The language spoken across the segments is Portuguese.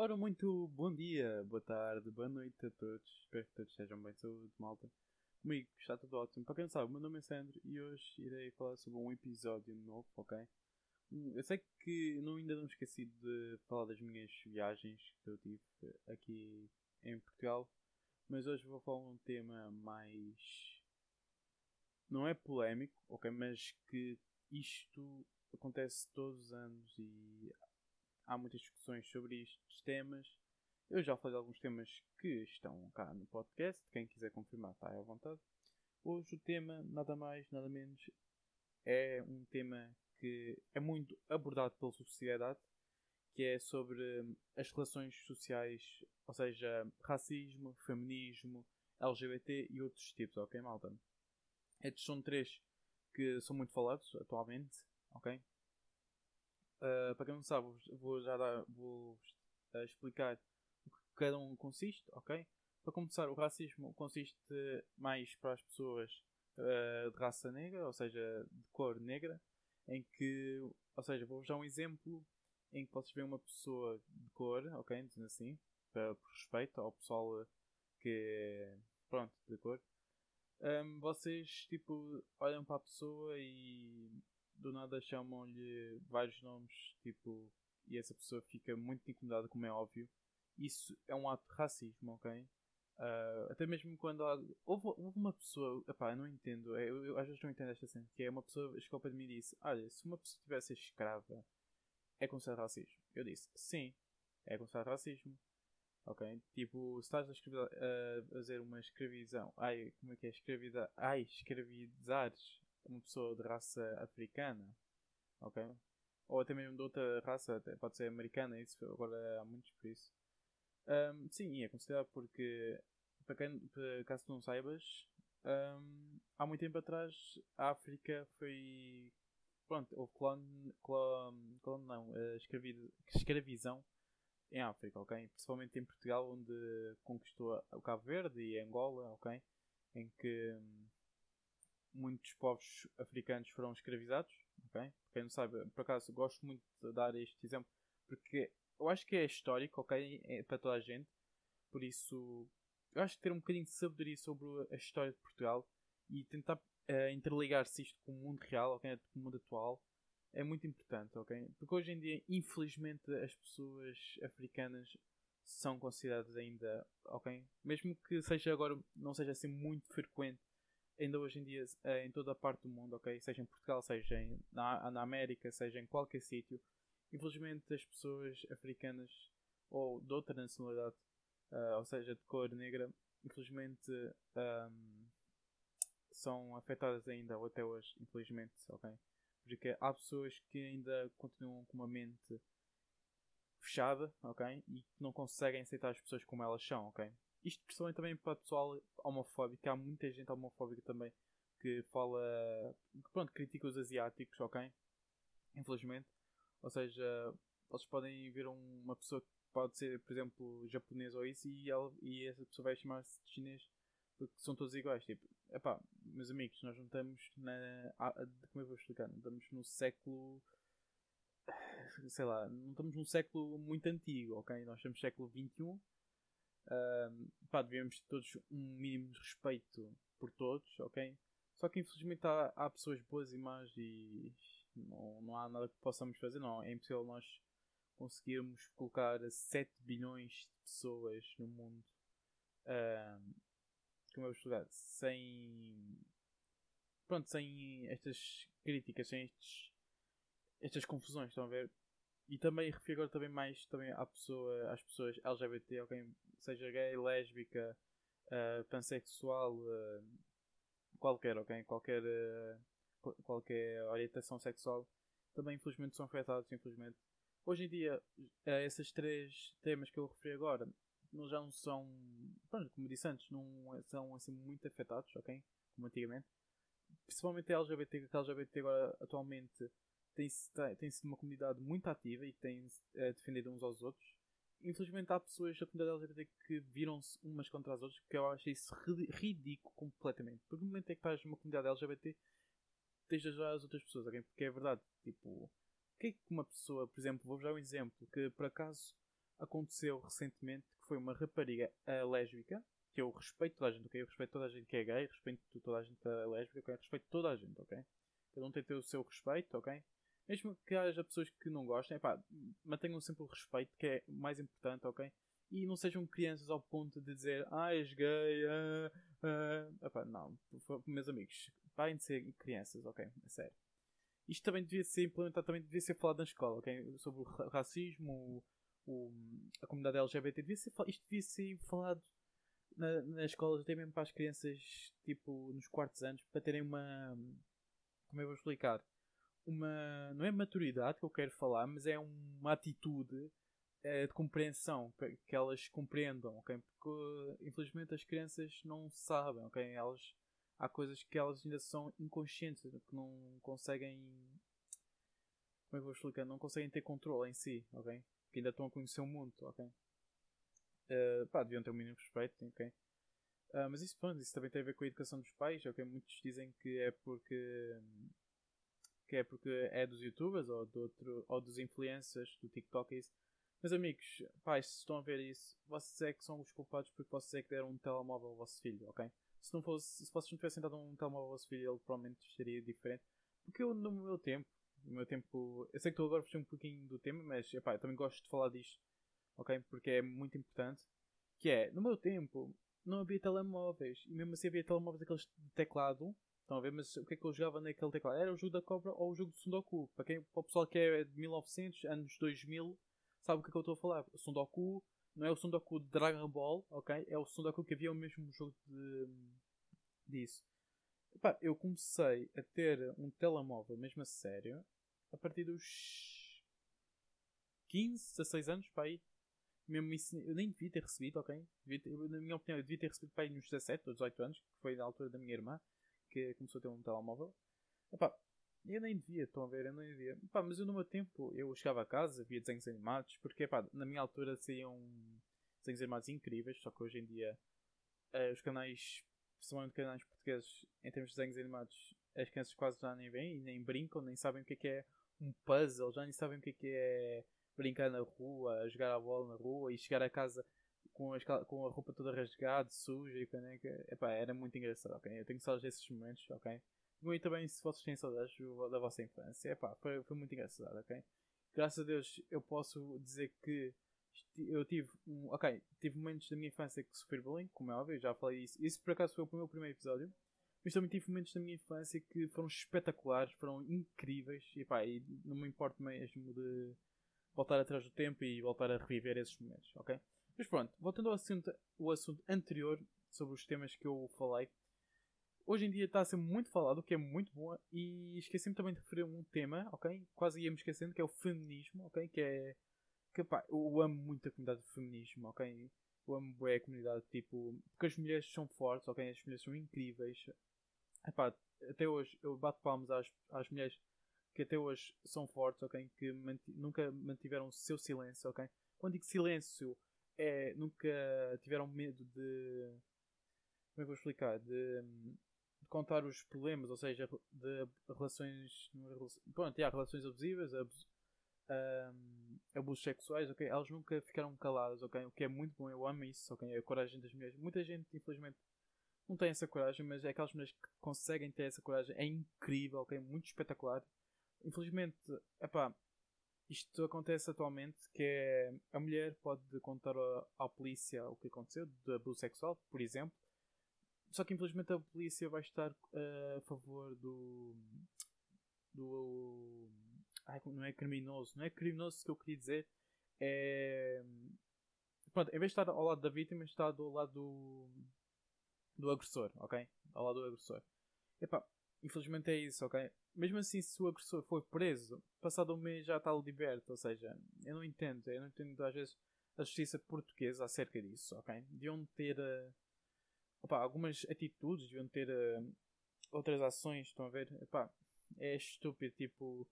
Ora, muito bom dia, boa tarde, boa noite a todos. Espero que todos estejam bem de saúde, malta. Comigo está tudo ótimo. Para quem não sabe, o meu nome é Sandro e hoje irei falar sobre um episódio novo, ok? Hum, Eu sei que não, ainda não esqueci de falar das minhas viagens que eu tive aqui em Portugal, mas hoje vou falar um tema mais. Não é polémico, ok? Mas que isto acontece todos os anos e há muitas discussões sobre estes temas. Eu já falei de alguns temas que estão cá no podcast. Quem quiser confirmar, está à vontade. Hoje o tema, nada mais, nada menos, é um tema que é muito abordado pela sociedade, que é sobre hum, as relações sociais, ou seja, racismo, feminismo, LGBT e outros tipos, ok, malta? Estes são três que são muito falados atualmente, ok? Uh, para quem não sabe, vou- já dar, vou uh, explicar o que cada um consiste, ok? Para começar, o racismo consiste mais para as pessoas uh, de raça negra, ou seja, de cor negra, em que, ou seja, vou-vos dar um exemplo em que vocês veem uma pessoa de cor, ok? Dizendo assim, para, por respeito ao pessoal que é, pronto, de cor. Um, vocês, tipo, olham para a pessoa e do nada chamam-lhe vários nomes, tipo, e essa pessoa fica muito incomodada, como é óbvio. Isso é um ato de racismo, ok? Ah, até mesmo quando há... houve, houve uma pessoa, epá, eu não entendo, é, eu, eu às vezes não entendo esta cena, que é uma pessoa chegou para mim e disse: Olha, se uma pessoa tivesse escrava, é considerado racismo. Eu disse: Sim, é considerado racismo. Ok? Tipo, se estás a, a fazer uma escravização, ai, como é que é? Escravida, ai, escravizares uma pessoa de raça africana, ok? Ou até mesmo de outra raça, até pode ser americana, isso agora há muitos por isso. Ahm, sim, é considerado porque, para quem, para, caso tu não saibas, ahm, há muito tempo atrás a África foi. Pronto, houve colon, colon, colon não, eh, escravi- escravização em África, ok? Principalmente em Portugal, onde conquistou o Cabo Verde e Angola, ok? Em que muitos povos africanos foram escravizados, ok? Para quem não sabe, por acaso gosto muito de dar este exemplo porque eu acho que é histórico? É para toda a gente, por isso eu acho que ter um bocadinho de sabedoria sobre a história de Portugal e tentar eh, interligar-se isto com o mundo real, ok? Com o mundo atual é muito importante, ok? Porque hoje em dia, infelizmente, as pessoas africanas são consideradas ainda, ok? Mesmo que seja agora, não seja assim muito frequente, ainda hoje em dia, eh, em toda a parte do mundo, ok? Seja em Portugal, seja em, na, na América, seja em qualquer sítio, infelizmente as pessoas africanas ou de outra nacionalidade, ah, ou seja, de cor negra, infelizmente ahm, são afetadas ainda, ou até hoje, infelizmente, ok? Porque há pessoas que ainda continuam com uma mente fechada, ok? E que não conseguem aceitar as pessoas como elas são, ok? Isto principalmente também para pessoal homofóbico. Há muita gente homofóbica também que fala. que pronto, critica os asiáticos, ok? Infelizmente. Ou seja, eles podem ver um- uma pessoa que pode ser, por exemplo, japonesa ou isso e, ela, e essa pessoa vai chamar-se de chinês porque são todos iguais. Tipo, epá, meus amigos, nós não estamos na. Como eu vou explicar? Não estamos no século. Sei lá, não estamos num século muito antigo, ok? Nós estamos no século XXI. Ahm, pá, ter todos um mínimo de respeito por todos, ok? Só que infelizmente há, há pessoas boas e más e não, não há nada que possamos fazer, não. É impossível nós conseguirmos colocar 7 bilhões de pessoas no mundo. ahm, como eu explicar? Sem. Pronto, sem estas críticas, sem estes, estas confusões, estão a ver? E também refiro agora também mais também à pessoa, às pessoas LGBT, ok? Seja gay, lésbica, ah, pansexual, ah, qualquer, ok? Qualquer, qual- qualquer orientação sexual também infelizmente são afetados, infelizmente. Hoje em dia, esses três temas que eu referi agora não, já não são, pronto, como disse antes, não são assim muito afetados, ok? Como antigamente. Principalmente a LGBT, que a LGBT agora atualmente tem, tem sido uma comunidade muito ativa e tem eh, defendido uns aos outros. Infelizmente há pessoas da comunidade LGBT que viram-se umas contra as outras, porque eu acho isso ri- ridículo completamente. Porque no momento em que estás numa comunidade LGBT, tens de ajudar as outras pessoas, ok? Porque é verdade, tipo, que é que uma pessoa, por exemplo, vou-vos dar um exemplo, que por acaso aconteceu recentemente, que foi uma rapariga lésbica, que eu respeito toda a gente, ok? Eu respeito toda a gente que é gay, respeito toda a gente que é lésbica, ok? Respeito toda a gente, ok? Cada um tem ter o seu respeito, ok? Mesmo que haja pessoas que não gostem, epá, mantenham sempre o respeito, que é mais importante, ok? E não sejam crianças ao ponto de dizer, ah, és gay, ah, ah. Epá, não, meus amigos, parem de ser crianças, ok? É sério. Isto também devia ser implementado, também devia ser falado na escola, ok? Sobre o racismo, o, o, a comunidade LGBT, devia ser, isto devia ser falado na, nas escolas, até mesmo para as crianças, tipo, nos quartos anos, para terem uma. Como é eu vou explicar? Uma. Não é maturidade que eu quero falar, mas é uma atitude é, de compreensão, que elas compreendam, ok? Porque infelizmente as crianças não sabem, ok? Elas, há coisas que elas ainda são inconscientes, que não conseguem. Como é que vou explicar? Não conseguem ter controle em si, ok? Que ainda estão a conhecer o mundo, ok? Uh, pá, deviam ter o um mínimo respeito, ok? Uh, mas isso, pronto, isso também tem a ver com a educação dos pais, ok? Muitos dizem que é porque que é porque é dos youtubers ou, do outro, ou dos influencers do TikTok isso. Meus amigos, pais, se estão a ver isso, vocês é que são os culpados porque vocês é que deram um telemóvel ao vosso filho, ok? Se não fosse, se vocês não tivessem dado um telemóvel ao vosso filho, ele provavelmente estaria diferente. Porque eu, no meu tempo, no meu tempo, eu sei que estou agora a um pouquinho do tema, mas epá, eu também gosto de falar disto, ok? Porque é muito importante. Que é, no meu tempo, não havia telemóveis. E mesmo assim havia telemóveis daqueles de teclado. Estão a ver? Mas o que é que eu jogava naquele teclado? Era o jogo da cobra ou o jogo de Sundoku. Para, quem, para o pessoal que é de 1900, anos 2000, sabe o que é que eu estou a falar. O Sundoku não é o Sundoku de Dragon Ball, ok? É o Sundoku que havia o mesmo jogo de, disso. Epá, eu comecei a ter um telemóvel mesmo a sério a partir dos 15, 16 anos, pá, aí. Mesmo isso, eu nem devia ter recebido, ok? Ter, na minha opinião, eu devia ter recebido para aí nos 17 ou 18 anos, que foi na altura da minha irmã, que começou a ter um telemóvel. Epá, eu nem devia, estão a ver, eu nem devia. Epá, mas eu no meu tempo, eu chegava a casa, via desenhos animados, porque epá, na minha altura saíam desenhos animados incríveis, só que hoje em dia uh, os canais, principalmente canais portugueses, em termos de desenhos animados, as crianças quase já nem veem, nem brincam, nem sabem o que é que é um puzzle, já nem sabem o que é que é brincar na rua, jogar a bola na rua e chegar a casa com, as, com a roupa toda rasgada, suja e caneca. Epá, era muito engraçado, ok? Eu tenho saudades desses momentos, ok? E também se vocês têm saudades da vossa infância. Epá, foi, foi muito engraçado, ok? Graças a Deus eu posso dizer que eu tive um, ok, tive momentos da minha infância que sofri bullying, como é óbvio, já falei isso. Isso por acaso foi o meu primeiro episódio. Mas também tive momentos da minha infância que foram espetaculares, foram incríveis. E pá, e não me importo mesmo de voltar atrás do tempo e voltar a reviver esses momentos, ok? Mas pronto, voltando ao assunto, o assunto anterior sobre os temas que eu falei. Hoje em dia está a ser muito falado, o que é muito bom, e esqueci-me também de referir um tema, ok? Quase ia-me esquecendo, que é o feminismo, ok? Que é. Que, pá, eu amo muito a comunidade do feminismo, ok? Eu amo bem a comunidade, tipo. Porque as mulheres são fortes, ok? As mulheres são incríveis. Epá, até hoje eu bato palmas às, às mulheres que até hoje são fortes, ok? Que manti nunca mantiveram o seu silêncio, ok? Quando digo silêncio, é nunca tiveram medo de. Como é que vou explicar? De, de contar os problemas, ou seja, de relações. Pronto, há relações abusivas, abus, um, abusos sexuais, ok? Elas nunca ficaram caladas, ok? O que é muito bom, eu amo isso, ok? A coragem das mulheres. Muita gente, infelizmente, não tem essa coragem, mas é aquelas mulheres que conseguem ter essa coragem. É incrível, ok? Muito espetacular. Infelizmente, epá, isto acontece atualmente que é a mulher pode contar à polícia o que aconteceu de abuso sexual, por exemplo. Só que infelizmente a polícia vai estar uh, a favor do. do. Ai, não é criminoso. Não é criminoso que eu queria dizer. É. Pronto, em vez de estar ao lado da vítima, está do lado do. do agressor, ok? Ao lado do agressor. Epá, infelizmente é isso, ok? mesmo assim, se o agressor for preso, passado um mês já está liberto. Ou seja, eu não entendo. Eu não entendo às vezes a justiça portuguesa acerca disso, ok? Deviam ter uh, opa, algumas atitudes, deviam ter uh, outras ações, estão a ver? É estúpido, tipo.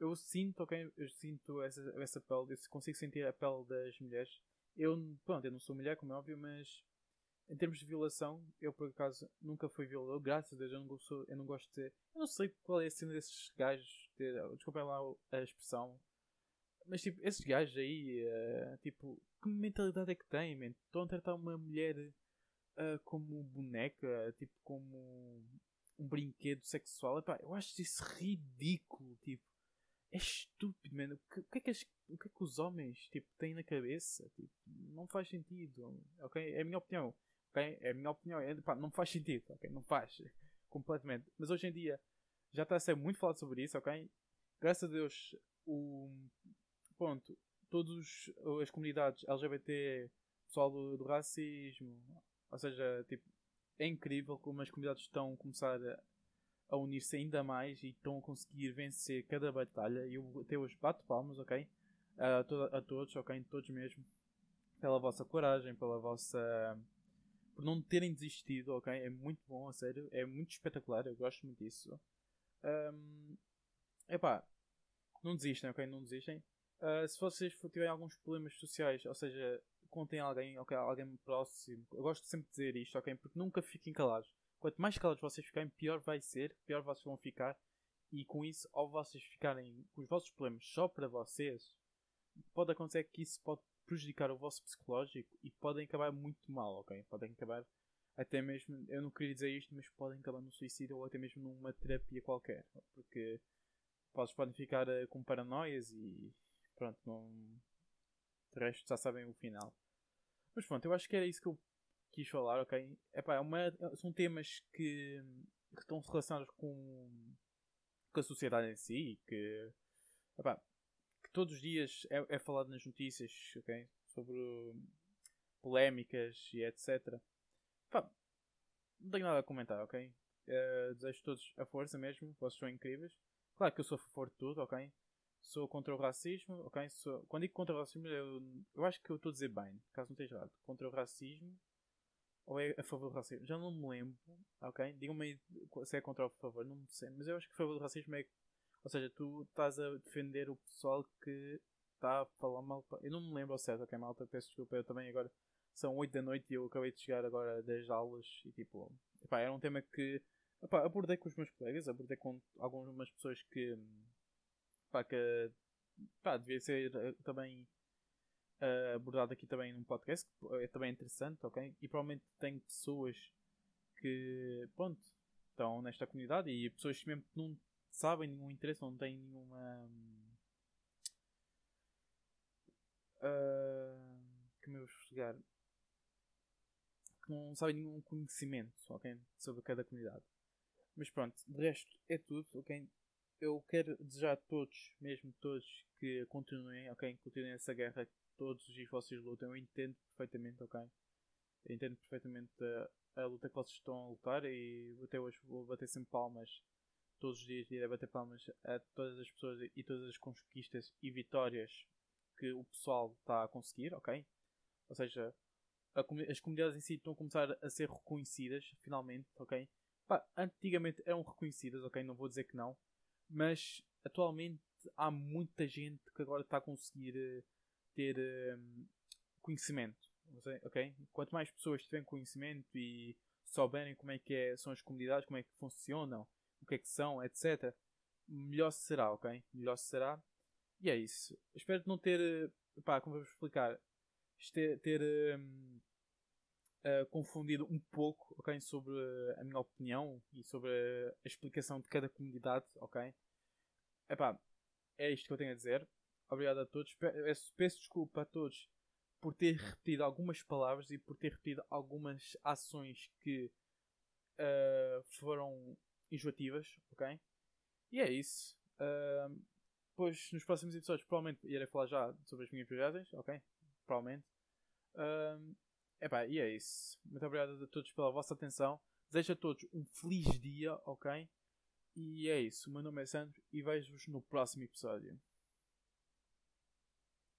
Eu sinto, ok? Eu sinto essa, essa pele, eu consigo sentir a pele das mulheres. Eu, pronto, eu não sou mulher, como é óbvio, mas em termos de violação, eu por acaso nunca fui violador, graças a Deus eu não, gosto, eu não gosto de ter. Eu não sei qual é a cena desses gajos, ter, desculpem lá a expressão, Mas tipo, esses gajos aí, uh, tipo, que mentalidade é que têm, man? Estão a tratar uma mulher uh, como boneca, tipo, como um brinquedo sexual. Epá, eu acho isso ridículo, tipo. É estúpido, mano. O que, o, que é que as, o que é que os homens tipo, têm na cabeça? Tipo, não faz sentido, ok? É a minha opinião, ok? É a minha opinião. É, pá, não faz sentido, ok? Não faz. Completamente. Mas hoje em dia já está a ser muito falado sobre isso, ok? Graças a Deus, o. Todas as comunidades LGBT, pessoal do, do racismo, ou seja, tipo, é incrível como as comunidades estão a começar a, a unir-se ainda mais e estão a conseguir vencer cada batalha. E eu até hoje bato palmas, ok? A, a todos, ok? Todos mesmo. Pela vossa coragem, pela vossa. Por não terem desistido, ok? É muito bom, a sério. É muito espetacular, eu gosto muito disso. Um, epá, não desistem, ok? Não desistem. Uh, se vocês tiverem alguns problemas sociais, ou seja, contem alguém, ok, alguém próximo. Eu gosto sempre de dizer isto, ok? Porque nunca fiquem calados. Quanto mais calados vocês ficarem, pior vai ser, pior vocês vão ficar. E com isso, ao vocês ficarem com os vossos problemas só para vocês, pode acontecer que isso pode prejudicar o vosso psicológico e podem acabar muito mal, ok? Podem acabar até mesmo, eu não queria dizer isto, mas podem acabar no suicídio ou até mesmo numa terapia qualquer, porque vocês podem ficar uh, com paranoias e pronto, não. De resto já sabem o final. Mas pronto, eu acho que era isso que eu quis falar, ok? Epá, é uma, são temas que, que estão relacionados com, com a sociedade em si e que, epá, todos os dias é, é falado nas notícias? Sobre polémicas e etc. Epá, não tenho nada a comentar, ok? Uh, desejo todos a força mesmo, vocês são incríveis. Claro que eu sou a favor de tudo, ok? sou contra o racismo, ok? Sou, quando digo contra o racismo, eu, eu acho que eu estou a dizer bem, caso não esteja errado. Contra o racismo ou é a favor do racismo? Já não me lembro, ok? Digam-me se é contra ou a favor, não sei. Mas eu acho que a favor do racismo é. Ou seja, tu estás a defender o pessoal que está a falar mal. Eu não me lembro ao certo, ok, malta? Peço desculpa, eu também agora. São 8 da noite e eu acabei de chegar agora das aulas e tipo. Epá, era um tema que. Epá, abordei com os meus colegas, abordei com algumas pessoas que pá, que pá, devia ser uh, também uh, abordado aqui também num podcast, que é também interessante, ok? E provavelmente tem pessoas que, pronto, estão nesta comunidade e pessoas que mesmo não sabem nenhum interesse, não têm nenhuma. Uh, como eu vou chegar? Que não sabem nenhum conhecimento, ok? Sobre cada comunidade. Mas pronto, de resto é tudo, ok? eu quero desejar a todos, mesmo todos, que continuem, ok? Continuem essa guerra, todos os dias vocês lutam. Eu entendo perfeitamente, ok? Eu entendo perfeitamente a, a, luta que vocês estão a lutar e até hoje vou bater sempre palmas. Todos os dias irei bater palmas a todas as pessoas e todas as conquistas e vitórias que o pessoal está a conseguir, ok? Ou seja, a, as comunidades em si estão a começar a ser reconhecidas, finalmente, ok? Pá, antigamente eram reconhecidas, ok? Não vou dizer que não mas atualmente há muita gente que agora está a conseguir uh, ter uh, conhecimento. Ok? Quanto mais pessoas tiverem conhecimento e souberem como é que é, são as comunidades, como é que funcionam, o que é que são, etc., melhor será, ok? Melhor será. E é isso. Espero não ter, uh, pá, como vou explicar, ter, ter um, uh, confundido um pouco, ok, sobre a minha opinião e sobre a explicação de cada comunidade, ok? Epá, é isto que eu tenho a dizer. Obrigado a todos. Peço desculpa a todos por ter repetido algumas palavras e por ter repetido algumas ações que uh, foram enjoativas, ok? E é isso. Uh, depois, nos próximos episódios, provavelmente irei falar já sobre as minhas viagens, ok? Provavelmente. Uh, epá, e é isso. Muito obrigado a todos pela vossa atenção. Desejo a todos um feliz dia, ok? E é isso. O meu nome é Sandro e vejo-vos no próximo episódio.